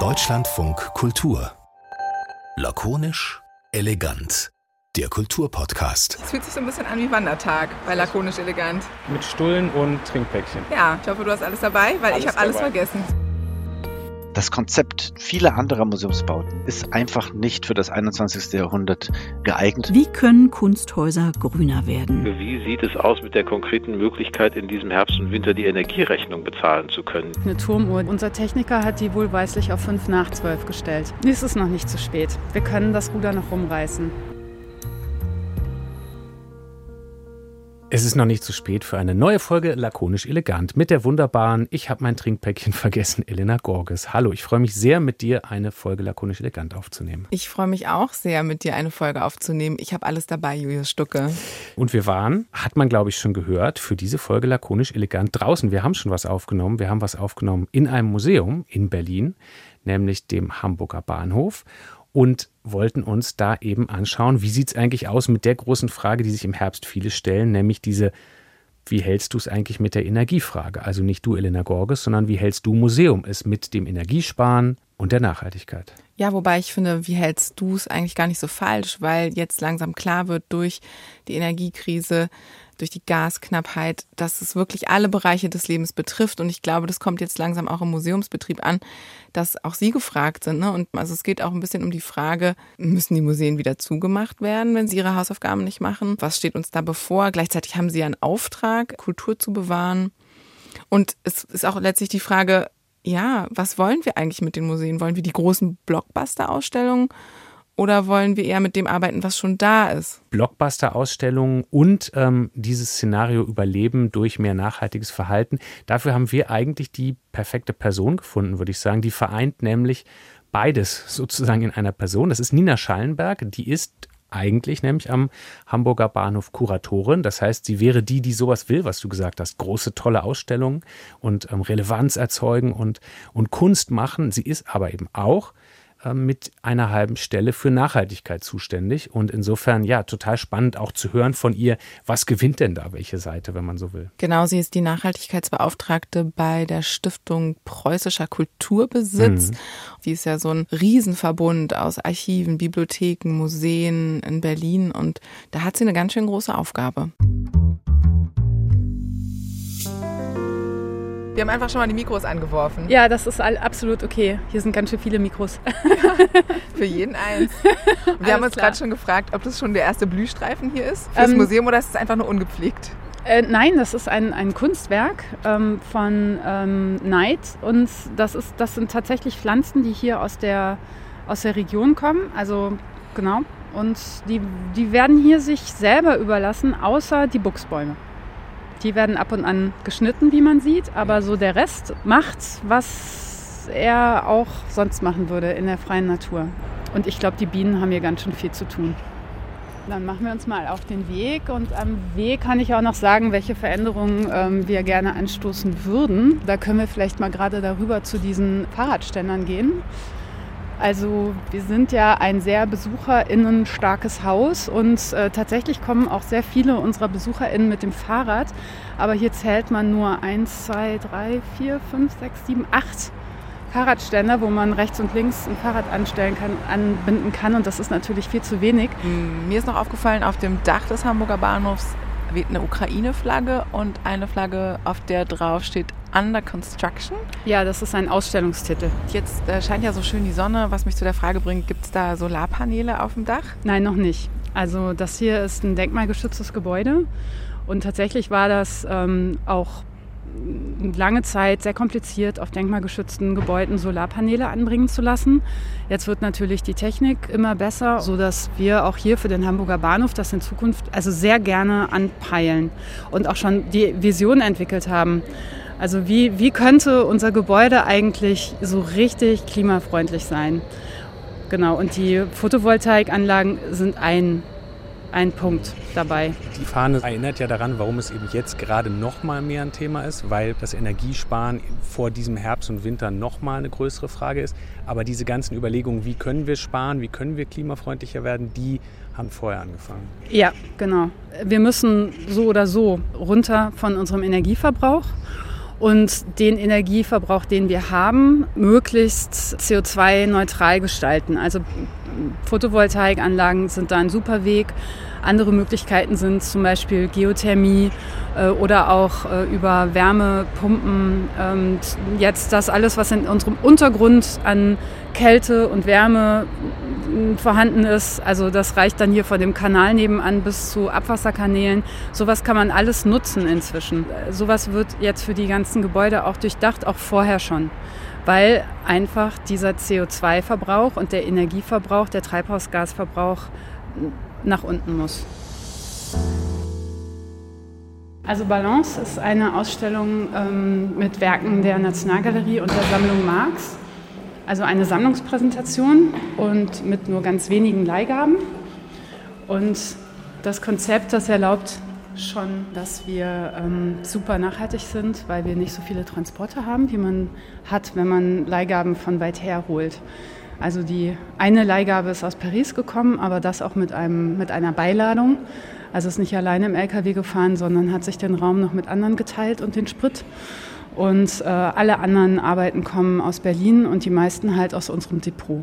Deutschlandfunk Kultur. Lakonisch, elegant. Der Kulturpodcast. Es fühlt sich so ein bisschen an wie Wandertag bei Lakonisch Elegant. Mit Stullen und Trinkpäckchen. Ja, ich hoffe, du hast alles dabei, weil Alles ich habe alles dabei. vergessen. Das Konzept vieler anderer Museumsbauten ist einfach nicht für das 21. Jahrhundert geeignet. Wie können Kunsthäuser grüner werden? Wie sieht es aus mit der konkreten Möglichkeit, in diesem Herbst und Winter die Energierechnung bezahlen zu können? Eine Turmuhr. Unser Techniker hat die wohlweislich auf 5 nach 12 gestellt. Es ist noch nicht zu spät. Wir können das Ruder noch rumreißen. Es ist noch nicht zu spät für eine neue Folge Lakonisch Elegant mit der wunderbaren Ich habe mein Trinkpäckchen vergessen, Elena Gorges. Hallo, ich freue mich sehr, mit dir eine Folge Lakonisch Elegant aufzunehmen. Ich freue mich auch sehr, mit dir eine Folge aufzunehmen. Ich habe alles dabei, Julius Stucke. Und wir waren, hat man glaube ich schon gehört, für diese Folge Lakonisch Elegant draußen. Wir haben schon was aufgenommen. Wir haben was aufgenommen in einem Museum in Berlin, nämlich dem Hamburger Bahnhof. Und wollten uns da eben anschauen, wie sieht es eigentlich aus mit der großen Frage, die sich im Herbst viele stellen, nämlich diese, wie hältst du es eigentlich mit der Energiefrage? Also nicht du, Elena Gorges, sondern wie hältst du Museum es mit dem Energiesparen und der Nachhaltigkeit? Ja, wobei ich finde, wie hältst du es eigentlich gar nicht so falsch, weil jetzt langsam klar wird durch die Energiekrise, durch die Gasknappheit, dass es wirklich alle Bereiche des Lebens betrifft. Und ich glaube, das kommt jetzt langsam auch im Museumsbetrieb an, dass auch Sie gefragt sind. Ne? Und also es geht auch ein bisschen um die Frage, müssen die Museen wieder zugemacht werden, wenn sie ihre Hausaufgaben nicht machen? Was steht uns da bevor? Gleichzeitig haben sie einen Auftrag, Kultur zu bewahren. Und es ist auch letztlich die Frage, ja, was wollen wir eigentlich mit den Museen? Wollen wir die großen Blockbuster-Ausstellungen oder wollen wir eher mit dem arbeiten, was schon da ist? Blockbuster-Ausstellungen und ähm, dieses Szenario Überleben durch mehr nachhaltiges Verhalten. Dafür haben wir eigentlich die perfekte Person gefunden, würde ich sagen. Die vereint nämlich beides sozusagen in einer Person. Das ist Nina Schallenberg, die ist eigentlich nämlich am Hamburger Bahnhof Kuratorin. Das heißt, sie wäre die, die sowas will, was du gesagt hast. Große, tolle Ausstellungen und ähm, Relevanz erzeugen und, und Kunst machen. Sie ist aber eben auch mit einer halben Stelle für Nachhaltigkeit zuständig. Und insofern, ja, total spannend auch zu hören von ihr, was gewinnt denn da welche Seite, wenn man so will. Genau, sie ist die Nachhaltigkeitsbeauftragte bei der Stiftung Preußischer Kulturbesitz. Mhm. Die ist ja so ein Riesenverbund aus Archiven, Bibliotheken, Museen in Berlin und da hat sie eine ganz schön große Aufgabe. Wir haben einfach schon mal die Mikros angeworfen. Ja, das ist absolut okay. Hier sind ganz schön viele Mikros. Für jeden eins. Wir haben Alles uns klar. gerade schon gefragt, ob das schon der erste Blühstreifen hier ist fürs Ähm, Museum oder ist es einfach nur ungepflegt? Äh, nein, das ist ein, ein Kunstwerk ähm, von ähm, Neid und das, ist, das sind tatsächlich Pflanzen, die hier aus der, aus der Region kommen. Also genau. Und die, die werden hier sich selber überlassen, außer die Buchsbäume. Die werden ab und an geschnitten, wie man sieht, aber so der Rest macht, was er auch sonst machen würde in der freien Natur. Und ich glaube, die Bienen haben hier ganz schön viel zu tun. Dann machen wir uns mal auf den Weg und am Weg kann ich auch noch sagen, welche Veränderungen ähm, wir gerne anstoßen würden. Da können wir vielleicht mal gerade darüber zu diesen Fahrradständern gehen. Also wir sind ja ein sehr besucherinnenstarkes Haus und äh, tatsächlich kommen auch sehr viele unserer Besucherinnen mit dem Fahrrad. Aber hier zählt man nur eins, zwei, drei, vier, fünf, sechs, sieben, acht Fahrradständer, wo man rechts und links ein Fahrrad anstellen kann, anbinden kann. Und das ist natürlich viel zu wenig. Mm, Mir ist noch aufgefallen, auf dem Dach des Hamburger Bahnhofs weht eine Ukraine-Flagge und eine Flagge, auf der drauf steht Under Construction. Ja, das ist ein Ausstellungstitel. Jetzt äh, scheint ja so schön die Sonne, was mich zu der Frage bringt, gibt es da Solarpaneele auf dem Dach? Nein, noch nicht. Also das hier ist ein denkmalgeschütztes Gebäude und tatsächlich war das ähm, auch lange Zeit sehr kompliziert, auf denkmalgeschützten Gebäuden Solarpaneele anbringen zu lassen. Jetzt wird natürlich die Technik immer besser, sodass wir auch hier für den Hamburger Bahnhof das in Zukunft also sehr gerne anpeilen und auch schon die Vision entwickelt haben. Also wie, wie könnte unser Gebäude eigentlich so richtig klimafreundlich sein? Genau, und die Photovoltaikanlagen sind ein, ein Punkt dabei. Die Fahne erinnert ja daran, warum es eben jetzt gerade noch mal mehr ein Thema ist, weil das Energiesparen vor diesem Herbst und Winter noch mal eine größere Frage ist. Aber diese ganzen Überlegungen, wie können wir sparen, wie können wir klimafreundlicher werden, die haben vorher angefangen. Ja, genau. Wir müssen so oder so runter von unserem Energieverbrauch. Und den Energieverbrauch, den wir haben, möglichst CO2-neutral gestalten. Also Photovoltaikanlagen sind da ein super Weg. Andere Möglichkeiten sind zum Beispiel Geothermie äh, oder auch äh, über Wärmepumpen. Und jetzt das alles, was in unserem Untergrund an Kälte und Wärme vorhanden ist, also das reicht dann hier von dem Kanal nebenan bis zu Abwasserkanälen. Sowas kann man alles nutzen inzwischen. Sowas wird jetzt für die ganzen Gebäude auch durchdacht, auch vorher schon weil einfach dieser CO2-Verbrauch und der Energieverbrauch, der Treibhausgasverbrauch nach unten muss. Also Balance ist eine Ausstellung ähm, mit Werken der Nationalgalerie und der Sammlung Marx. Also eine Sammlungspräsentation und mit nur ganz wenigen Leihgaben. Und das Konzept, das erlaubt schon, dass wir ähm, super nachhaltig sind, weil wir nicht so viele Transporte haben, wie man hat, wenn man Leihgaben von weit her holt. Also die eine Leihgabe ist aus Paris gekommen, aber das auch mit, einem, mit einer Beiladung. Also ist nicht alleine im LKW gefahren, sondern hat sich den Raum noch mit anderen geteilt und den Sprit. Und äh, alle anderen Arbeiten kommen aus Berlin und die meisten halt aus unserem Depot.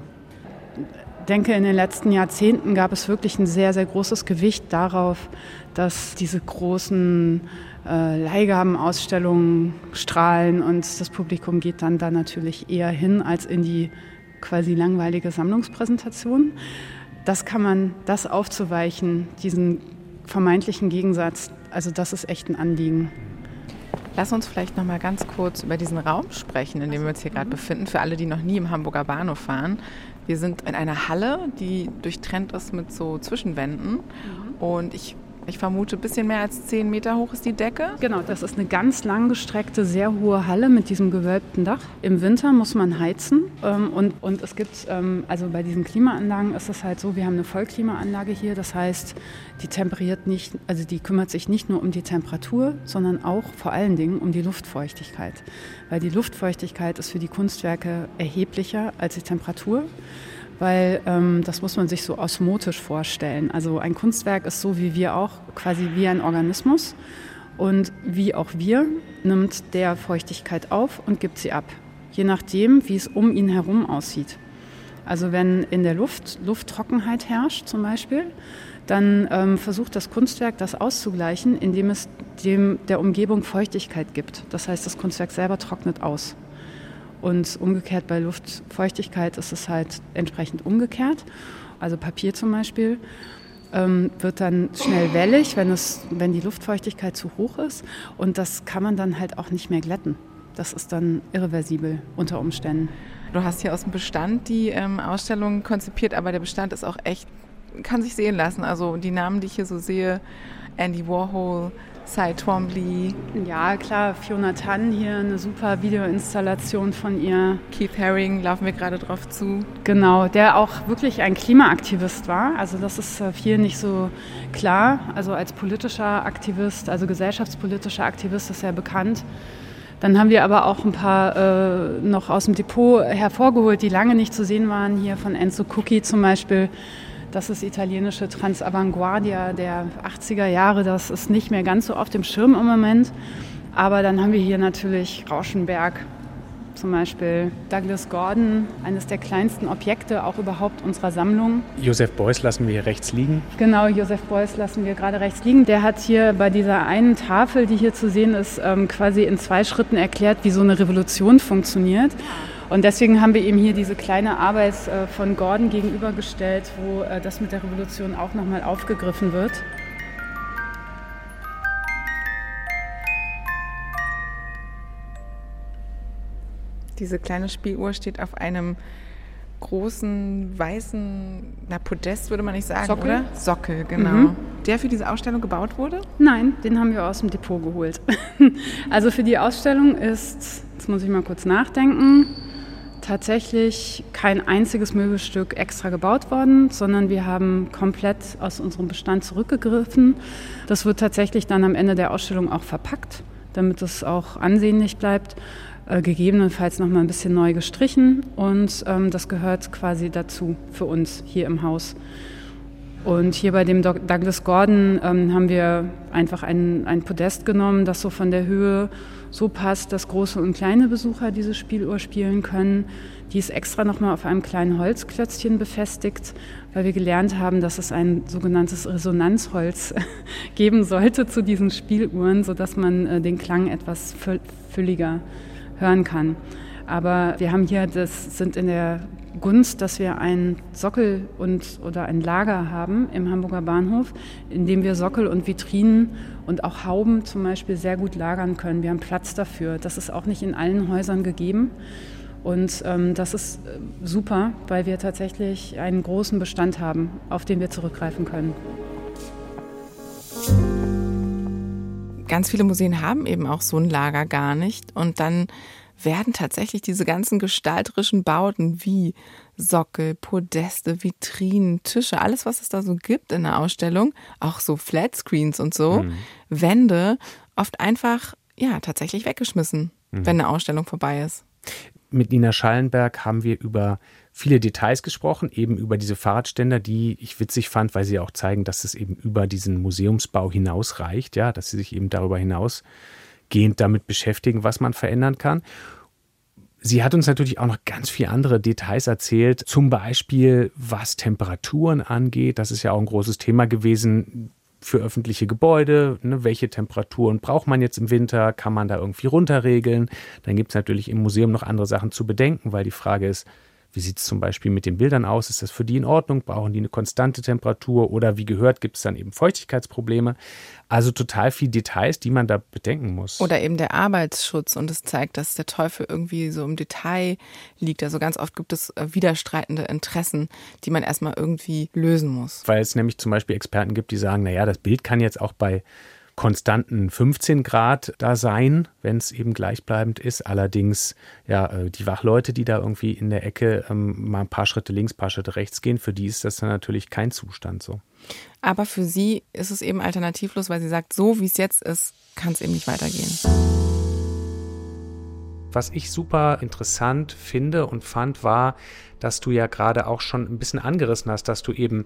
Ich denke, in den letzten Jahrzehnten gab es wirklich ein sehr, sehr großes Gewicht darauf, dass diese großen äh, Leihgabenausstellungen strahlen und das Publikum geht dann da natürlich eher hin als in die quasi langweilige Sammlungspräsentation. Das kann man, das aufzuweichen, diesen vermeintlichen Gegensatz, also das ist echt ein Anliegen. Lass uns vielleicht noch mal ganz kurz über diesen Raum sprechen, in dem wir uns hier gerade befinden, für alle, die noch nie im Hamburger Bahnhof fahren. Wir sind in einer Halle, die durchtrennt ist mit so Zwischenwänden. Mhm. Und ich ich vermute, ein bisschen mehr als zehn Meter hoch ist die Decke. Genau, das ist eine ganz langgestreckte, sehr hohe Halle mit diesem gewölbten Dach. Im Winter muss man heizen ähm, und, und es gibt, ähm, also bei diesen Klimaanlagen ist es halt so, wir haben eine Vollklimaanlage hier, das heißt, die temperiert nicht, also die kümmert sich nicht nur um die Temperatur, sondern auch vor allen Dingen um die Luftfeuchtigkeit. Weil die Luftfeuchtigkeit ist für die Kunstwerke erheblicher als die Temperatur weil ähm, das muss man sich so osmotisch vorstellen. Also ein Kunstwerk ist so wie wir auch, quasi wie ein Organismus. Und wie auch wir nimmt der Feuchtigkeit auf und gibt sie ab, je nachdem, wie es um ihn herum aussieht. Also wenn in der Luft Lufttrockenheit herrscht zum Beispiel, dann ähm, versucht das Kunstwerk das auszugleichen, indem es dem der Umgebung Feuchtigkeit gibt. Das heißt, das Kunstwerk selber trocknet aus. Und umgekehrt bei Luftfeuchtigkeit ist es halt entsprechend umgekehrt. Also Papier zum Beispiel ähm, wird dann schnell wellig, wenn, es, wenn die Luftfeuchtigkeit zu hoch ist. Und das kann man dann halt auch nicht mehr glätten. Das ist dann irreversibel unter Umständen. Du hast hier aus dem Bestand die ähm, Ausstellung konzipiert, aber der Bestand ist auch echt, kann sich sehen lassen. Also die Namen, die ich hier so sehe, Andy Warhol, Cy Twombly. Ja, klar, Fiona Tan hier, eine super Videoinstallation von ihr. Keith Haring, laufen wir gerade drauf zu. Genau, der auch wirklich ein Klimaaktivist war. Also das ist äh, vielen nicht so klar. Also als politischer Aktivist, also gesellschaftspolitischer Aktivist ist er bekannt. Dann haben wir aber auch ein paar äh, noch aus dem Depot hervorgeholt, die lange nicht zu sehen waren. Hier von Enzo Cookie zum Beispiel das ist italienische Transavanguardia der 80er Jahre. Das ist nicht mehr ganz so auf dem Schirm im Moment. Aber dann haben wir hier natürlich Rauschenberg, zum Beispiel Douglas Gordon, eines der kleinsten Objekte auch überhaupt unserer Sammlung. Joseph Beuys lassen wir hier rechts liegen. Genau, Joseph Beuys lassen wir gerade rechts liegen. Der hat hier bei dieser einen Tafel, die hier zu sehen ist, ähm, quasi in zwei Schritten erklärt, wie so eine Revolution funktioniert. Und deswegen haben wir ihm hier diese kleine Arbeit äh, von Gordon gegenübergestellt, wo äh, das mit der Revolution auch nochmal aufgegriffen wird. Diese kleine Spieluhr steht auf einem großen weißen na, Podest, würde man nicht sagen, Sockel? oder? Sockel, genau. Mhm. Der für diese Ausstellung gebaut wurde? Nein, den haben wir aus dem Depot geholt. also für die Ausstellung ist, jetzt muss ich mal kurz nachdenken, tatsächlich kein einziges Möbelstück extra gebaut worden, sondern wir haben komplett aus unserem Bestand zurückgegriffen. Das wird tatsächlich dann am Ende der Ausstellung auch verpackt, damit es auch ansehnlich bleibt. Äh, gegebenenfalls noch mal ein bisschen neu gestrichen und ähm, das gehört quasi dazu für uns hier im Haus. Und hier bei dem Douglas Gordon ähm, haben wir einfach ein, ein Podest genommen, das so von der Höhe so passt, dass große und kleine Besucher diese Spieluhr spielen können. Die ist extra nochmal auf einem kleinen Holzklötzchen befestigt, weil wir gelernt haben, dass es ein sogenanntes Resonanzholz geben sollte zu diesen Spieluhren, sodass man äh, den Klang etwas fülliger hören kann. Aber wir haben hier, das sind in der Gunst, dass wir einen Sockel und oder ein Lager haben im Hamburger Bahnhof, in dem wir Sockel und Vitrinen und auch Hauben zum Beispiel sehr gut lagern können. Wir haben Platz dafür. Das ist auch nicht in allen Häusern gegeben. Und ähm, das ist äh, super, weil wir tatsächlich einen großen Bestand haben, auf den wir zurückgreifen können. Ganz viele Museen haben eben auch so ein Lager gar nicht. Und dann werden tatsächlich diese ganzen gestalterischen Bauten wie Sockel, Podeste, Vitrinen, Tische, alles, was es da so gibt in der Ausstellung, auch so Flatscreens und so, mhm. Wände, oft einfach, ja, tatsächlich weggeschmissen, mhm. wenn eine Ausstellung vorbei ist. Mit Nina Schallenberg haben wir über viele Details gesprochen, eben über diese Fahrradständer, die ich witzig fand, weil sie auch zeigen, dass es eben über diesen Museumsbau hinausreicht, ja, dass sie sich eben darüber hinausgehend damit beschäftigen, was man verändern kann. Sie hat uns natürlich auch noch ganz viele andere Details erzählt, zum Beispiel was Temperaturen angeht. Das ist ja auch ein großes Thema gewesen für öffentliche Gebäude, ne, welche Temperaturen braucht man jetzt im Winter, kann man da irgendwie runterregeln. Dann gibt es natürlich im Museum noch andere Sachen zu bedenken, weil die Frage ist, wie sieht es zum Beispiel mit den Bildern aus? Ist das für die in Ordnung? Brauchen die eine konstante Temperatur? Oder wie gehört, gibt es dann eben Feuchtigkeitsprobleme? Also total viel Details, die man da bedenken muss. Oder eben der Arbeitsschutz. Und es zeigt, dass der Teufel irgendwie so im Detail liegt. Also ganz oft gibt es äh, widerstreitende Interessen, die man erstmal irgendwie lösen muss. Weil es nämlich zum Beispiel Experten gibt, die sagen, naja, das Bild kann jetzt auch bei konstanten 15 Grad da sein, wenn es eben gleichbleibend ist. Allerdings, ja, äh, die Wachleute, die da irgendwie in der Ecke ähm, mal ein paar Schritte links, ein paar Schritte rechts gehen, für die ist das dann natürlich kein Zustand so. Aber für sie ist es eben alternativlos, weil sie sagt, so wie es jetzt ist, kann es eben nicht weitergehen. Was ich super interessant finde und fand, war, dass du ja gerade auch schon ein bisschen angerissen hast, dass du eben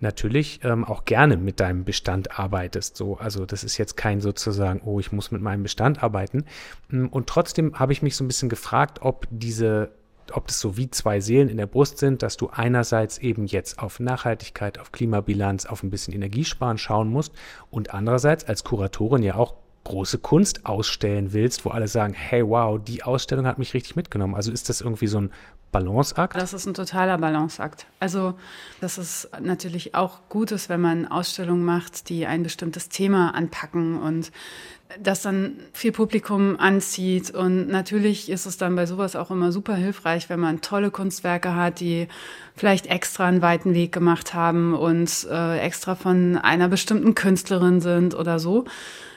natürlich ähm, auch gerne mit deinem Bestand arbeitest. So, also das ist jetzt kein sozusagen, oh, ich muss mit meinem Bestand arbeiten. Mm, und trotzdem habe ich mich so ein bisschen gefragt, ob diese ob das so wie zwei Seelen in der Brust sind, dass du einerseits eben jetzt auf Nachhaltigkeit, auf Klimabilanz, auf ein bisschen Energiesparen schauen musst und andererseits als Kuratorin ja auch große Kunst ausstellen willst, wo alle sagen, hey, wow, die Ausstellung hat mich richtig mitgenommen. Also ist das irgendwie so ein Balanceakt? Das ist ein totaler Balanceakt. Also, dass es natürlich auch gut ist, wenn man Ausstellungen macht, die ein bestimmtes Thema anpacken und das dann viel Publikum anzieht. Und natürlich ist es dann bei sowas auch immer super hilfreich, wenn man tolle Kunstwerke hat, die vielleicht extra einen weiten Weg gemacht haben und äh, extra von einer bestimmten Künstlerin sind oder so.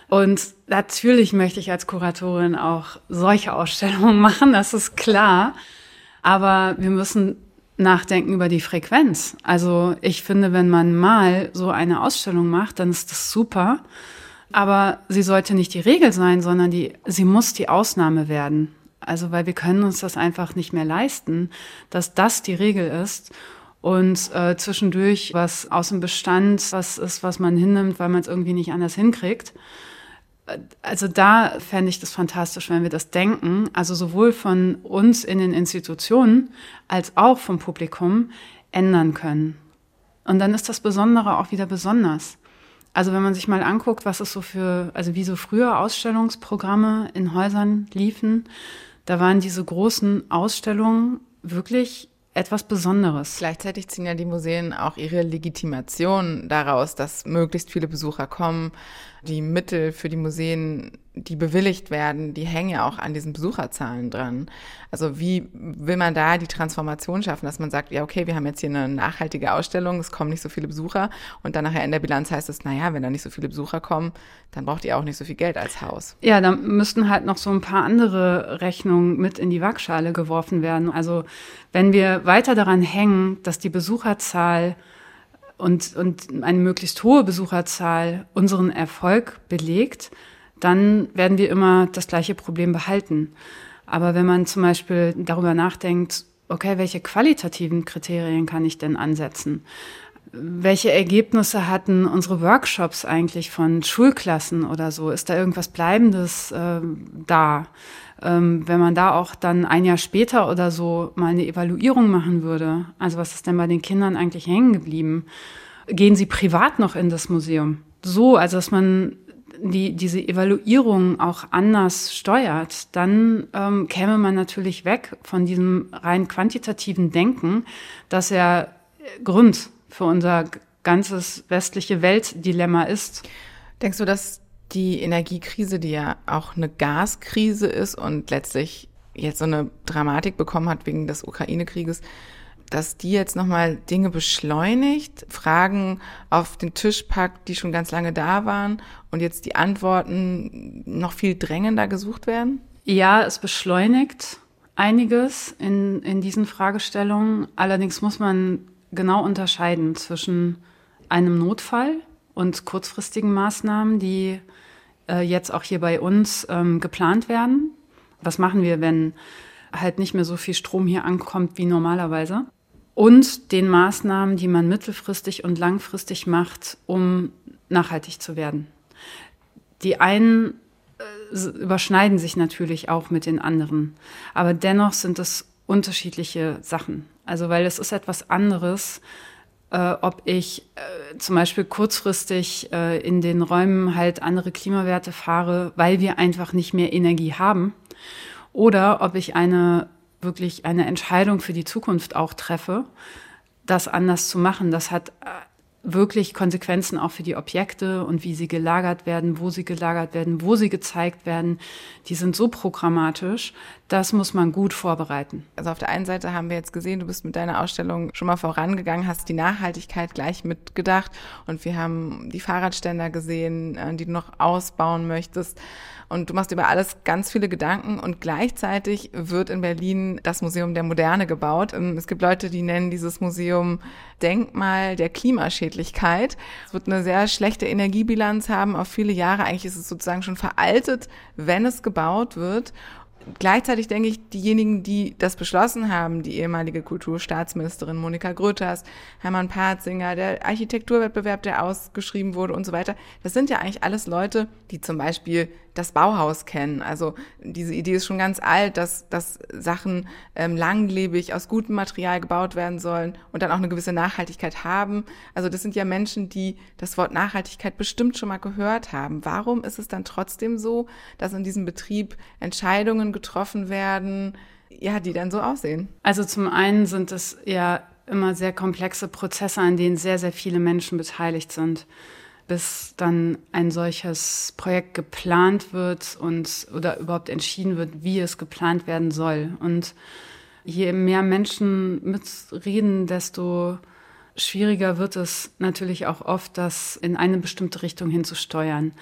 Und natürlich möchte ich als Kuratorin auch solche Ausstellungen machen, das ist klar. Aber wir müssen nachdenken über die Frequenz. Also ich finde, wenn man mal so eine Ausstellung macht, dann ist das super. Aber sie sollte nicht die Regel sein, sondern die, sie muss die Ausnahme werden. Also weil wir können uns das einfach nicht mehr leisten, dass das die Regel ist und äh, zwischendurch was aus dem Bestand, was ist, was man hinnimmt, weil man es irgendwie nicht anders hinkriegt also da fände ich das fantastisch, wenn wir das denken, also sowohl von uns in den Institutionen als auch vom Publikum ändern können. Und dann ist das Besondere auch wieder besonders. Also wenn man sich mal anguckt, was es so für, also wie so früher Ausstellungsprogramme in Häusern liefen, da waren diese großen Ausstellungen wirklich etwas Besonderes. Gleichzeitig ziehen ja die Museen auch ihre Legitimation daraus, dass möglichst viele Besucher kommen. Die Mittel für die Museen die bewilligt werden, die hängen ja auch an diesen Besucherzahlen dran. Also wie will man da die Transformation schaffen, dass man sagt, ja, okay, wir haben jetzt hier eine nachhaltige Ausstellung, es kommen nicht so viele Besucher und dann nachher in der Bilanz heißt es, naja, wenn da nicht so viele Besucher kommen, dann braucht ihr auch nicht so viel Geld als Haus. Ja, dann müssten halt noch so ein paar andere Rechnungen mit in die Waagschale geworfen werden. Also wenn wir weiter daran hängen, dass die Besucherzahl und, und eine möglichst hohe Besucherzahl unseren Erfolg belegt, dann werden wir immer das gleiche Problem behalten. Aber wenn man zum Beispiel darüber nachdenkt, okay, welche qualitativen Kriterien kann ich denn ansetzen? welche Ergebnisse hatten unsere Workshops eigentlich von Schulklassen oder so? Ist da irgendwas Bleibendes äh, da? Ähm, wenn man da auch dann ein Jahr später oder so mal eine Evaluierung machen würde, also was ist denn bei den Kindern eigentlich hängen geblieben? Gehen sie privat noch in das Museum? So, also dass man die, diese Evaluierung auch anders steuert, dann ähm, käme man natürlich weg von diesem rein quantitativen Denken, das ja Grund für unser ganzes westliche Weltdilemma ist. Denkst du, dass die Energiekrise, die ja auch eine Gaskrise ist und letztlich jetzt so eine Dramatik bekommen hat wegen des Ukraine-Krieges, dass die jetzt nochmal Dinge beschleunigt, Fragen auf den Tisch packt, die schon ganz lange da waren und jetzt die Antworten noch viel drängender gesucht werden? Ja, es beschleunigt einiges in, in diesen Fragestellungen. Allerdings muss man genau unterscheiden zwischen einem Notfall und kurzfristigen Maßnahmen, die äh, jetzt auch hier bei uns ähm, geplant werden. Was machen wir, wenn halt nicht mehr so viel Strom hier ankommt wie normalerweise? Und den Maßnahmen, die man mittelfristig und langfristig macht, um nachhaltig zu werden. Die einen äh, überschneiden sich natürlich auch mit den anderen, aber dennoch sind es unterschiedliche Sachen. Also weil es ist etwas anderes, äh, ob ich äh, zum Beispiel kurzfristig äh, in den Räumen halt andere Klimawerte fahre, weil wir einfach nicht mehr Energie haben, oder ob ich eine wirklich eine Entscheidung für die Zukunft auch treffe, das anders zu machen. Das hat äh, wirklich Konsequenzen auch für die Objekte und wie sie gelagert werden, wo sie gelagert werden, wo sie gezeigt werden. Die sind so programmatisch, das muss man gut vorbereiten. Also auf der einen Seite haben wir jetzt gesehen, du bist mit deiner Ausstellung schon mal vorangegangen, hast die Nachhaltigkeit gleich mitgedacht und wir haben die Fahrradständer gesehen, äh, die du noch ausbauen möchtest und du machst über alles ganz viele Gedanken und gleichzeitig wird in Berlin das Museum der Moderne gebaut. Ähm, es gibt Leute, die nennen dieses Museum Denkmal der Klimaschädlichkeit. Es wird eine sehr schlechte Energiebilanz haben auf viele Jahre. Eigentlich ist es sozusagen schon veraltet, wenn es gebaut wird gleichzeitig denke ich, diejenigen, die das beschlossen haben, die ehemalige Kulturstaatsministerin Monika Grütters, Hermann Patzinger, der Architekturwettbewerb, der ausgeschrieben wurde und so weiter, das sind ja eigentlich alles Leute, die zum Beispiel das Bauhaus kennen. Also diese Idee ist schon ganz alt, dass, dass Sachen ähm, langlebig aus gutem Material gebaut werden sollen und dann auch eine gewisse Nachhaltigkeit haben. Also das sind ja Menschen, die das Wort Nachhaltigkeit bestimmt schon mal gehört haben. Warum ist es dann trotzdem so, dass in diesem Betrieb Entscheidungen getroffen werden, ja, die dann so aussehen? Also zum einen sind es ja immer sehr komplexe Prozesse, an denen sehr, sehr viele Menschen beteiligt sind bis dann ein solches Projekt geplant wird und oder überhaupt entschieden wird, wie es geplant werden soll. Und je mehr Menschen mitreden, desto schwieriger wird es natürlich auch oft, das in eine bestimmte Richtung hinzusteuern.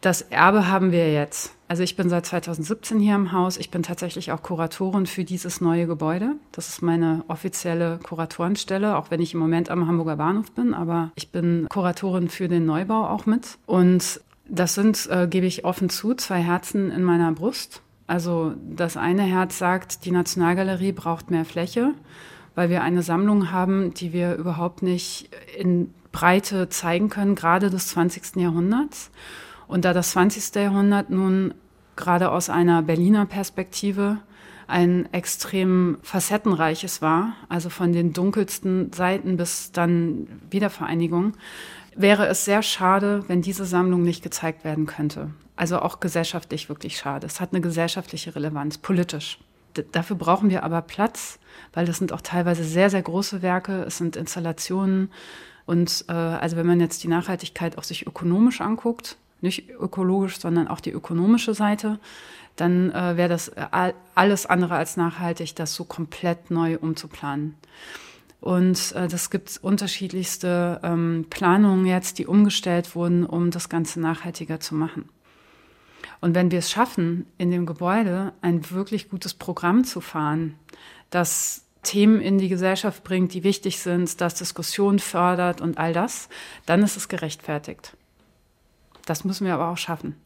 Das Erbe haben wir jetzt. Also ich bin seit 2017 hier im Haus. Ich bin tatsächlich auch Kuratorin für dieses neue Gebäude. Das ist meine offizielle Kuratorenstelle, auch wenn ich im Moment am Hamburger Bahnhof bin. Aber ich bin Kuratorin für den Neubau auch mit. Und das sind, äh, gebe ich offen zu, zwei Herzen in meiner Brust. Also das eine Herz sagt, die Nationalgalerie braucht mehr Fläche, weil wir eine Sammlung haben, die wir überhaupt nicht in Breite zeigen können, gerade des 20. Jahrhunderts. Und da das 20. Jahrhundert nun gerade aus einer Berliner Perspektive ein extrem facettenreiches war, also von den dunkelsten Seiten bis dann Wiedervereinigung, wäre es sehr schade, wenn diese Sammlung nicht gezeigt werden könnte. Also auch gesellschaftlich wirklich schade. Es hat eine gesellschaftliche Relevanz, politisch. D dafür brauchen wir aber Platz, weil das sind auch teilweise sehr, sehr große Werke. Es sind Installationen. Und äh, also wenn man jetzt die Nachhaltigkeit auch sich ökonomisch anguckt, nicht ökologisch, sondern auch die ökonomische Seite, dann äh, wäre das äh, alles andere als nachhaltig, das so komplett neu umzuplanen. Und äh, das gibt unterschiedlichste ähm, Planungen jetzt, die umgestellt wurden, um das Ganze nachhaltiger zu machen. Und wenn wir es schaffen, in dem Gebäude ein wirklich gutes Programm zu fahren, das Themen in die Gesellschaft bringt, die wichtig sind, das Diskussion fördert und all das, dann ist es gerechtfertigt. Das müssen wir aber auch schaffen.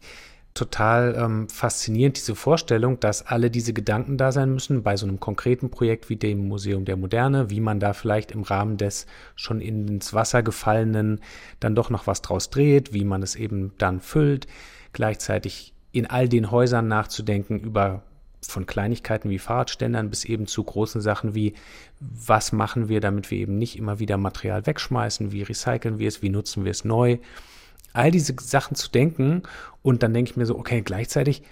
total ähm, faszinierend, diese Vorstellung, dass alle diese Gedanken da sein müssen bei so einem konkreten Projekt wie dem Museum der Moderne, wie man da vielleicht im Rahmen des schon ins Wasser gefallenen dann doch noch was draus dreht, wie man es eben dann füllt, gleichzeitig in all den Häusern nachzudenken über von Kleinigkeiten wie Fahrradständern bis eben zu großen Sachen wie, was machen wir, damit wir eben nicht immer wieder Material wegschmeißen, wie recyceln wir es, wie nutzen wir es neu all diese Sachen zu denken und dann denke ich mir so, okay, gleichzeitig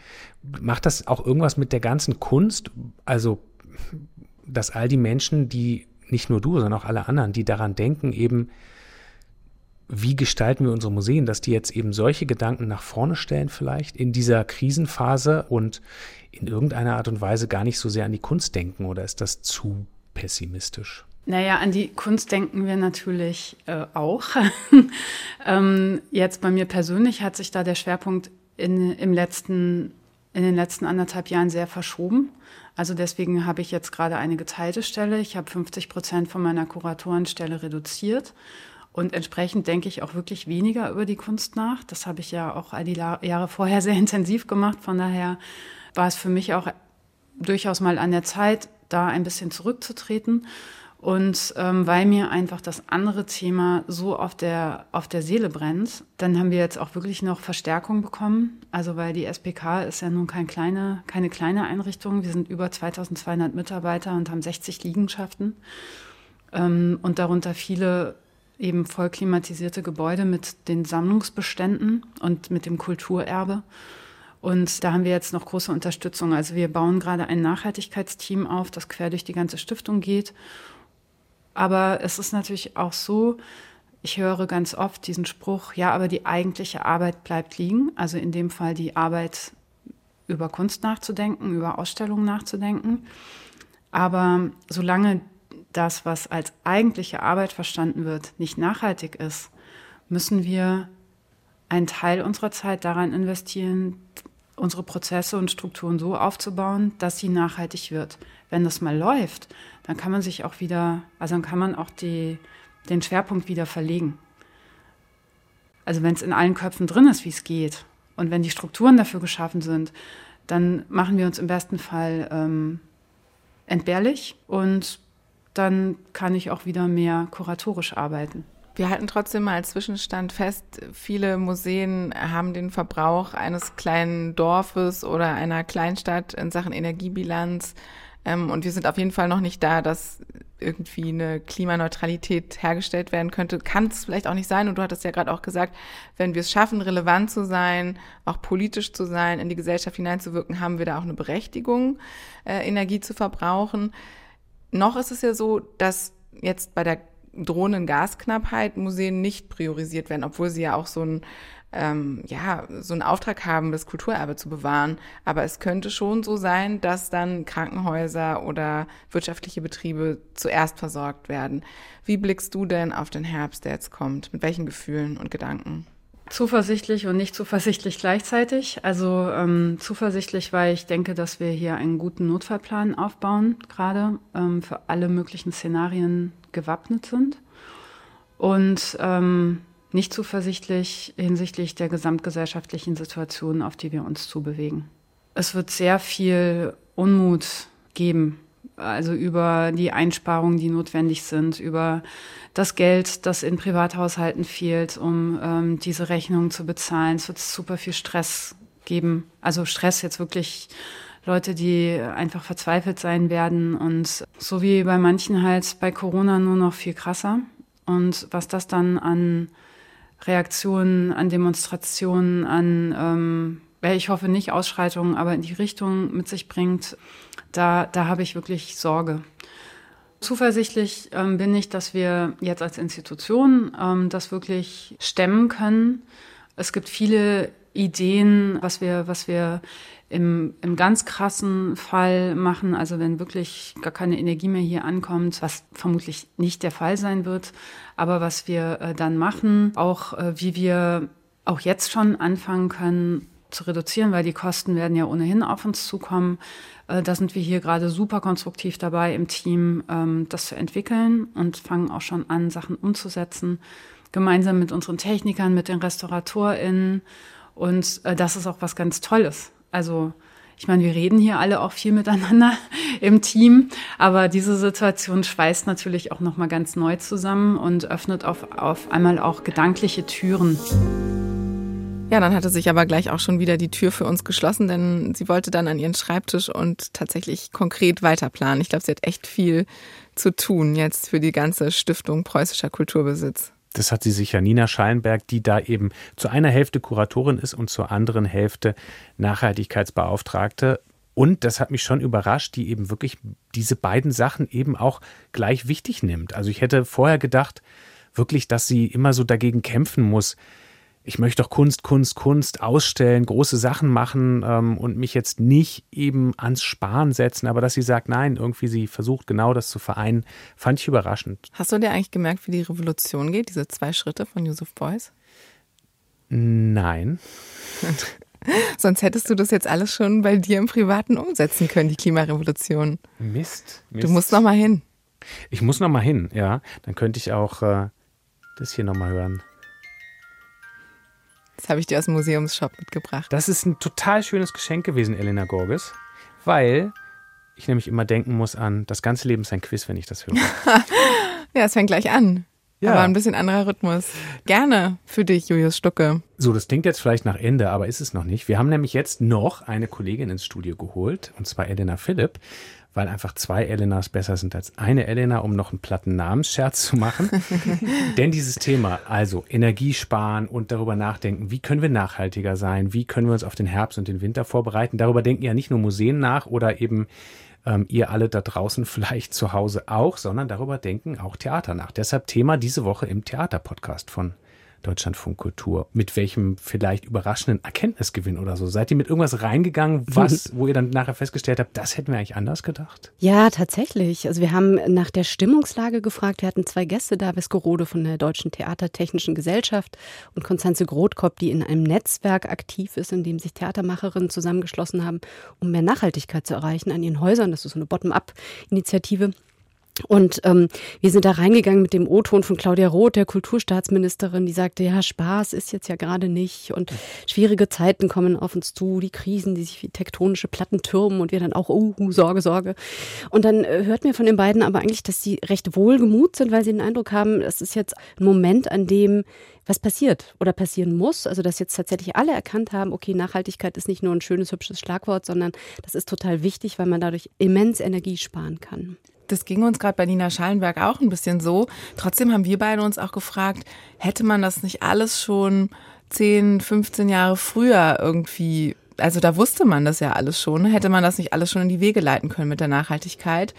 macht das auch irgendwas mit der ganzen Kunst, also dass all die Menschen, die nicht nur du, sondern auch alle anderen, die daran denken, eben, wie gestalten wir unsere Museen, dass die jetzt eben solche Gedanken nach vorne stellen vielleicht in dieser Krisenphase und in irgendeiner Art und Weise gar nicht so sehr an die Kunst denken oder ist das zu pessimistisch? Naja, an die Kunst denken wir natürlich äh, auch. ähm, jetzt bei mir persönlich hat sich da der Schwerpunkt in, im letzten, in den letzten anderthalb Jahren sehr verschoben. Also deswegen habe ich jetzt gerade eine geteilte Stelle. Ich habe 50 Prozent von meiner Kuratorenstelle reduziert. Und entsprechend denke ich auch wirklich weniger über die Kunst nach. Das habe ich ja auch all die Jahre vorher sehr intensiv gemacht. Von daher war es für mich auch durchaus mal an der Zeit, da ein bisschen zurückzutreten. Und ähm, weil mir einfach das andere Thema so auf der, auf der Seele brennt, dann haben wir jetzt auch wirklich noch Verstärkung bekommen. Also weil die SPK ist ja nun kein kleine, keine kleine Einrichtung. Wir sind über 2200 Mitarbeiter und haben 60 Liegenschaften. Ähm, und darunter viele eben voll klimatisierte Gebäude mit den Sammlungsbeständen und mit dem Kulturerbe. Und da haben wir jetzt noch große Unterstützung. Also wir bauen gerade ein Nachhaltigkeitsteam auf, das quer durch die ganze Stiftung geht aber es ist natürlich auch so, ich höre ganz oft diesen Spruch, ja, aber die eigentliche Arbeit bleibt liegen. Also in dem Fall die Arbeit über Kunst nachzudenken, über Ausstellungen nachzudenken. Aber solange das, was als eigentliche Arbeit verstanden wird, nicht nachhaltig ist, müssen wir einen Teil unserer Zeit daran investieren, unsere Prozesse und Strukturen so aufzubauen, dass sie nachhaltig wird. Wenn das mal läuft, dann kann man sich auch wieder, also dann kann man auch die, den Schwerpunkt wieder verlegen. Also wenn es in allen Köpfen drin ist, wie es geht und wenn die Strukturen dafür geschaffen sind, dann machen wir uns im besten Fall ähm, entbehrlich und dann kann ich auch wieder mehr kuratorisch arbeiten. Wir halten trotzdem mal als Zwischenstand fest, viele Museen haben den Verbrauch eines kleinen Dorfes oder einer Kleinstadt in Sachen Energiebilanz ähm, und wir sind auf jeden Fall noch nicht da, dass irgendwie eine Klimaneutralität hergestellt werden könnte. Kann es vielleicht auch nicht sein. Und du hattest ja gerade auch gesagt, wenn wir es schaffen, relevant zu sein, auch politisch zu sein, in die Gesellschaft hineinzuwirken, haben wir da auch eine Berechtigung, äh, Energie zu verbrauchen. Noch ist es ja so, dass jetzt bei der drohenden Gasknappheit Museen nicht priorisiert werden, obwohl sie ja auch so ein ähm, ja, so einen Auftrag haben, das Kulturerbe zu bewahren. Aber es könnte schon so sein, dass dann Krankenhäuser oder wirtschaftliche Betriebe zuerst versorgt werden. Wie blickst du denn auf den Herbst, der jetzt kommt? Mit welchen Gefühlen und Gedanken? Zuversichtlich und nicht zuversichtlich gleichzeitig. Also ähm, zuversichtlich, weil ich denke, dass wir hier einen guten Notfallplan aufbauen, gerade ähm, für alle möglichen Szenarien gewappnet sind. Und ähm, nicht zuversichtlich hinsichtlich der gesamtgesellschaftlichen Situation, auf die wir uns zubewegen. Es wird sehr viel Unmut geben, also über die Einsparungen, die notwendig sind, über das Geld, das in Privathaushalten fehlt, um ähm, diese Rechnungen zu bezahlen. Es wird super viel Stress geben. Also Stress jetzt wirklich Leute, die einfach verzweifelt sein werden und so wie bei manchen halt bei Corona nur noch viel krasser. Und was das dann an Reaktionen, an Demonstrationen, an, ähm, ich hoffe nicht Ausschreitungen, aber in die Richtung mit sich bringt, da, da habe ich wirklich Sorge. Zuversichtlich ähm, bin ich, dass wir jetzt als Institution ähm, das wirklich stemmen können. Es gibt viele Ideen, was wir, was wir im, im ganz krassen Fall machen, also wenn wirklich gar keine Energie mehr hier ankommt, was vermutlich nicht der Fall sein wird, aber was wir äh, dann machen, auch äh, wie wir auch jetzt schon anfangen können zu reduzieren, weil die Kosten werden ja ohnehin auf uns zukommen. Äh, da sind wir hier gerade super konstruktiv dabei im Team, ähm, das zu entwickeln und fangen auch schon an, Sachen umzusetzen, gemeinsam mit unseren Technikern, mit den RestauratorInnen Und äh, das ist auch was ganz Tolles. Also ich meine, wir reden hier alle auch viel miteinander im Team, aber diese Situation schweißt natürlich auch noch mal ganz neu zusammen und öffnet auf, auf einmal auch gedankliche Türen. Ja, dann hatte sich aber gleich auch schon wieder die Tür für uns geschlossen, denn sie wollte dann an ihren Schreibtisch und tatsächlich konkret weiterplanen. Ich glaube, sie hat echt viel zu tun jetzt für die ganze Stiftung Preußischer Kulturbesitz das hat sie sicher, Nina Schallenberg, die da eben zu einer Hälfte Kuratorin ist und zur anderen Hälfte Nachhaltigkeitsbeauftragte. Und das hat mich schon überrascht, die eben wirklich diese beiden Sachen eben auch gleich wichtig nimmt. Also ich hätte vorher gedacht, wirklich, dass sie immer so dagegen kämpfen muss, ich möchte doch Kunst, Kunst, Kunst ausstellen, große Sachen machen ähm, und mich jetzt nicht eben ans Sparen setzen, aber dass sie sagt, nein, irgendwie sie versucht genau das zu vereinen, fand ich überraschend. Hast du dir eigentlich gemerkt, wie die Revolution geht, diese zwei Schritte von Yusuf Beuys? Nein. Sonst hättest du das jetzt alles schon bei dir im Privaten umsetzen können, die Klimarevolution. Mist. Mist. Du musst noch mal hin. Ich muss noch mal hin, ja. Dann könnte ich auch äh, das hier noch mal hören. Das habe ich dir aus dem Museumsshop mitgebracht. Das ist ein total schönes Geschenk gewesen, Elena Gorges, weil ich nämlich immer denken muss an, das ganze Leben ist ein Quiz, wenn ich das höre. ja, es fängt gleich an. Ja. Aber ein bisschen anderer Rhythmus. Gerne für dich, Julius Stucke. So, das klingt jetzt vielleicht nach Ende, aber ist es noch nicht. Wir haben nämlich jetzt noch eine Kollegin ins Studio geholt, und zwar Elena Philipp weil einfach zwei Elenas besser sind als eine Elena, um noch einen platten Namensscherz zu machen. Denn dieses Thema, also Energiesparen und darüber nachdenken, wie können wir nachhaltiger sein, wie können wir uns auf den Herbst und den Winter vorbereiten, darüber denken ja nicht nur Museen nach oder eben ähm, ihr alle da draußen vielleicht zu Hause auch, sondern darüber denken auch Theater nach. Deshalb Thema diese Woche im Theaterpodcast von Deutschlandfunk Kultur. Mit welchem vielleicht überraschenden Erkenntnisgewinn oder so? Seid ihr mit irgendwas reingegangen, was, wo ihr dann nachher festgestellt habt, das hätten wir eigentlich anders gedacht? Ja, tatsächlich. Also wir haben nach der Stimmungslage gefragt. Wir hatten zwei Gäste da, Vesco von der Deutschen Theatertechnischen Gesellschaft und Konstanze Grothkopf, die in einem Netzwerk aktiv ist, in dem sich Theatermacherinnen zusammengeschlossen haben, um mehr Nachhaltigkeit zu erreichen an ihren Häusern. Das ist so eine Bottom-up-Initiative. Und ähm, wir sind da reingegangen mit dem O-Ton von Claudia Roth, der Kulturstaatsministerin, die sagte, ja, Spaß ist jetzt ja gerade nicht und schwierige Zeiten kommen auf uns zu, die Krisen, die sich wie tektonische Platten türmen und wir dann auch, oh, Sorge, Sorge. Und dann äh, hört mir von den beiden aber eigentlich, dass sie recht wohlgemut sind, weil sie den Eindruck haben, es ist jetzt ein Moment, an dem was passiert oder passieren muss. Also, dass jetzt tatsächlich alle erkannt haben, okay, Nachhaltigkeit ist nicht nur ein schönes, hübsches Schlagwort, sondern das ist total wichtig, weil man dadurch immens Energie sparen kann das ging uns gerade bei Nina Schallenberg auch ein bisschen so. Trotzdem haben wir beide uns auch gefragt, hätte man das nicht alles schon 10, 15 Jahre früher irgendwie, also da wusste man das ja alles schon, hätte man das nicht alles schon in die Wege leiten können mit der Nachhaltigkeit?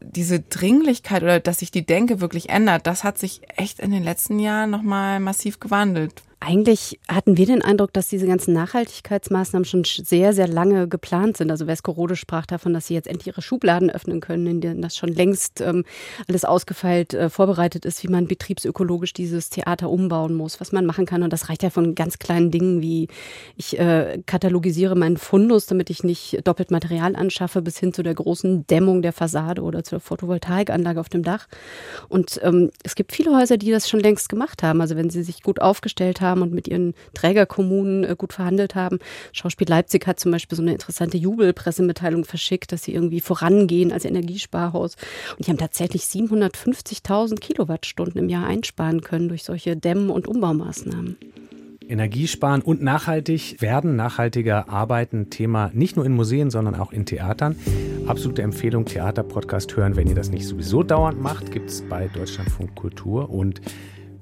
Diese Dringlichkeit oder dass sich die Denke wirklich ändert, das hat sich echt in den letzten Jahren nochmal massiv gewandelt. Eigentlich hatten wir den Eindruck, dass diese ganzen Nachhaltigkeitsmaßnahmen schon sehr, sehr lange geplant sind. Also Vesco sprach davon, dass sie jetzt endlich ihre Schubladen öffnen können, in denen das schon längst ähm, alles ausgefeilt äh, vorbereitet ist, wie man betriebsökologisch dieses Theater umbauen muss, was man machen kann. Und das reicht ja von ganz kleinen Dingen wie ich äh, katalogisiere meinen Fundus, damit ich nicht doppelt Material anschaffe, bis hin zu der großen Dämmung der Fassade oder zur Photovoltaikanlage auf dem Dach. Und ähm, es gibt viele Häuser, die das schon längst gemacht haben. Also wenn sie sich gut aufgestellt haben, haben und mit ihren Trägerkommunen äh, gut verhandelt haben. Schauspiel Leipzig hat zum Beispiel so eine interessante Jubelpressemitteilung verschickt, dass sie irgendwie vorangehen als Energiesparhaus. Und die haben tatsächlich 750.000 Kilowattstunden im Jahr einsparen können durch solche Dämm- und Umbaumaßnahmen. Energiesparen und nachhaltig werden, nachhaltiger arbeiten, Thema nicht nur in Museen, sondern auch in Theatern. Absolute Empfehlung, Theaterpodcast hören, wenn ihr das nicht sowieso dauernd macht, gibt es bei Deutschlandfunk Kultur und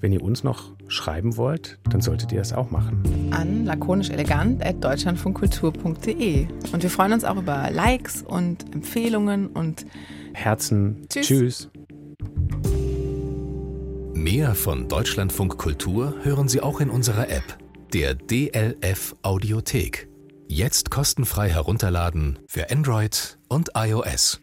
wenn ihr uns noch schreiben wollt, dann solltet ihr es auch machen. An lakonischelegant.deutschlandfunkkultur.de. Und wir freuen uns auch über Likes und Empfehlungen und Herzen. Tschüss. Tschüss. Mehr von Deutschlandfunk Kultur hören Sie auch in unserer App, der DLF Audiothek. Jetzt kostenfrei herunterladen für Android und iOS.